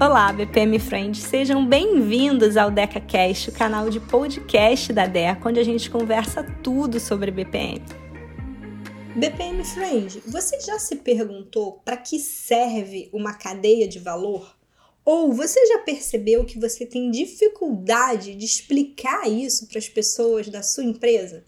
Olá, BPM Friends, sejam bem-vindos ao DecaCast, o canal de podcast da Deca, onde a gente conversa tudo sobre BPM. BPM Friend, você já se perguntou para que serve uma cadeia de valor? Ou você já percebeu que você tem dificuldade de explicar isso para as pessoas da sua empresa?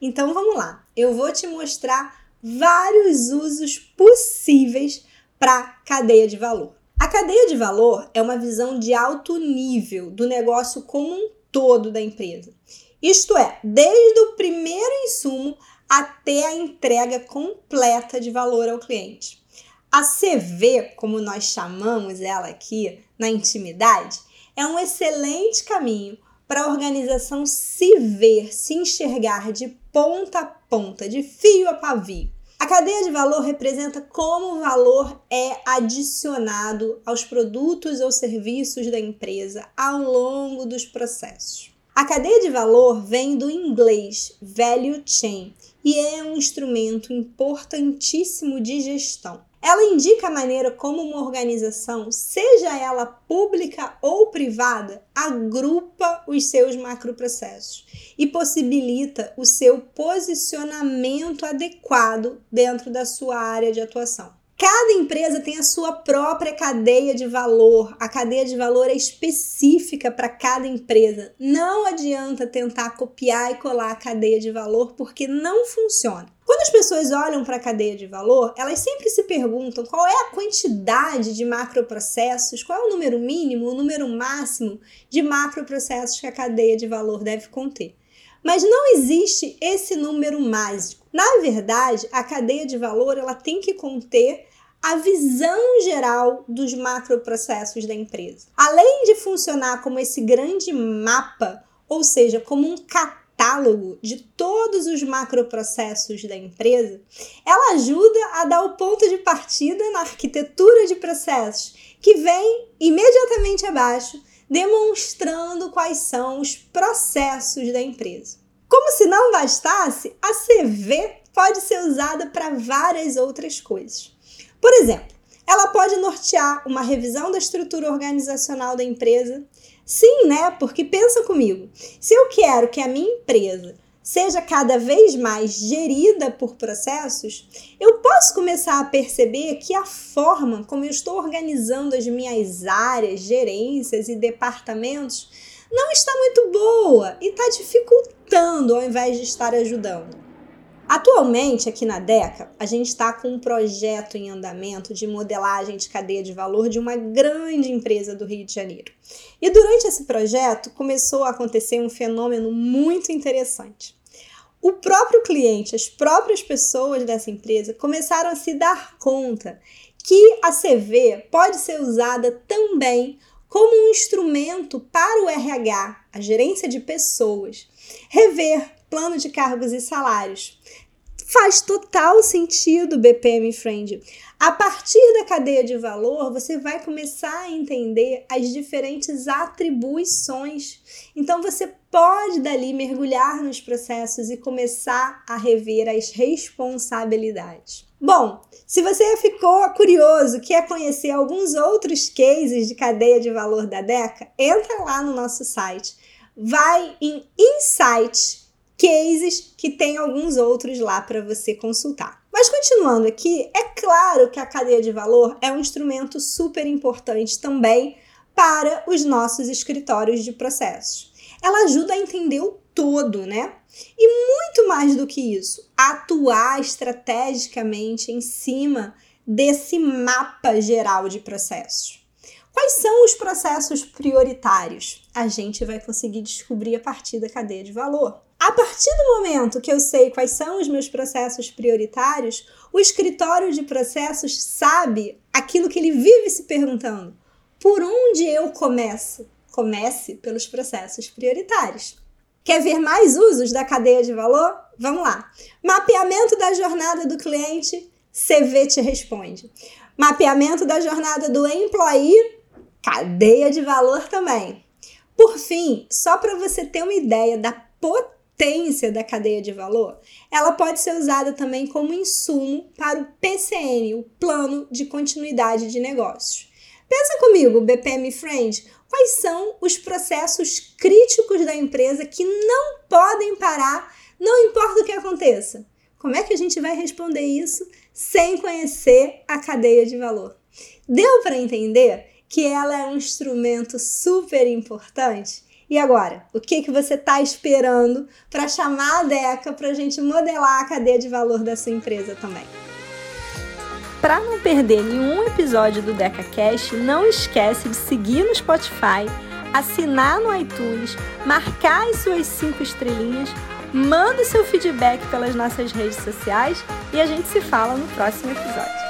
Então vamos lá, eu vou te mostrar vários usos possíveis para cadeia de valor. A cadeia de valor é uma visão de alto nível do negócio como um todo da empresa. Isto é, desde o primeiro insumo até a entrega completa de valor ao cliente. A CV, como nós chamamos ela aqui na intimidade, é um excelente caminho para a organização se ver, se enxergar de ponta a ponta, de fio a pavio a cadeia de valor representa como o valor é adicionado aos produtos ou serviços da empresa ao longo dos processos. A cadeia de valor vem do inglês value chain e é um instrumento importantíssimo de gestão. Ela indica a maneira como uma organização, seja ela pública ou privada, agrupa os seus macroprocessos e possibilita o seu posicionamento adequado dentro da sua área de atuação. Cada empresa tem a sua própria cadeia de valor. A cadeia de valor é específica para cada empresa. Não adianta tentar copiar e colar a cadeia de valor porque não funciona. As pessoas olham para a cadeia de valor, elas sempre se perguntam qual é a quantidade de macroprocessos, qual é o número mínimo, o número máximo de macroprocessos que a cadeia de valor deve conter. Mas não existe esse número mágico. Na verdade, a cadeia de valor ela tem que conter a visão geral dos macroprocessos da empresa. Além de funcionar como esse grande mapa, ou seja, como um catálogo de todos os macroprocessos da empresa, ela ajuda a dar o ponto de partida na arquitetura de processos, que vem imediatamente abaixo, demonstrando quais são os processos da empresa. Como se não bastasse, a CV pode ser usada para várias outras coisas. Por exemplo, ela pode nortear uma revisão da estrutura organizacional da empresa. Sim, né? Porque pensa comigo, se eu quero que a minha empresa seja cada vez mais gerida por processos, eu posso começar a perceber que a forma como eu estou organizando as minhas áreas, gerências e departamentos não está muito boa e está dificultando ao invés de estar ajudando. Atualmente, aqui na DECA, a gente está com um projeto em andamento de modelagem de cadeia de valor de uma grande empresa do Rio de Janeiro. E durante esse projeto começou a acontecer um fenômeno muito interessante. O próprio cliente, as próprias pessoas dessa empresa começaram a se dar conta que a CV pode ser usada também como um instrumento para o RH, a gerência de pessoas, rever plano de cargos e salários. Faz total sentido, BPM Friend. A partir da cadeia de valor, você vai começar a entender as diferentes atribuições. Então, você pode dali mergulhar nos processos e começar a rever as responsabilidades. Bom, se você ficou curioso, quer conhecer alguns outros cases de cadeia de valor da DECA, entra lá no nosso site. Vai em Insights cases que tem alguns outros lá para você consultar. Mas continuando aqui, é claro que a cadeia de valor é um instrumento super importante também para os nossos escritórios de processos. Ela ajuda a entender o todo, né? E muito mais do que isso, atuar estrategicamente em cima desse mapa geral de processos. Quais são os processos prioritários? A gente vai conseguir descobrir a partir da cadeia de valor. A partir do momento que eu sei quais são os meus processos prioritários, o escritório de processos sabe aquilo que ele vive se perguntando: por onde eu começo? Comece pelos processos prioritários. Quer ver mais usos da cadeia de valor? Vamos lá. Mapeamento da jornada do cliente, CV te responde. Mapeamento da jornada do employee, cadeia de valor também. Por fim, só para você ter uma ideia da potência potência da cadeia de valor, ela pode ser usada também como insumo para o PCN, o Plano de Continuidade de Negócios. Pensa comigo, BPM Friend, quais são os processos críticos da empresa que não podem parar, não importa o que aconteça? Como é que a gente vai responder isso sem conhecer a cadeia de valor? Deu para entender que ela é um instrumento super importante? E agora, o que, que você está esperando para chamar a DECA para a gente modelar a cadeia de valor da sua empresa também? Para não perder nenhum episódio do DecaCast, não esquece de seguir no Spotify, assinar no iTunes, marcar as suas cinco estrelinhas, manda seu feedback pelas nossas redes sociais e a gente se fala no próximo episódio.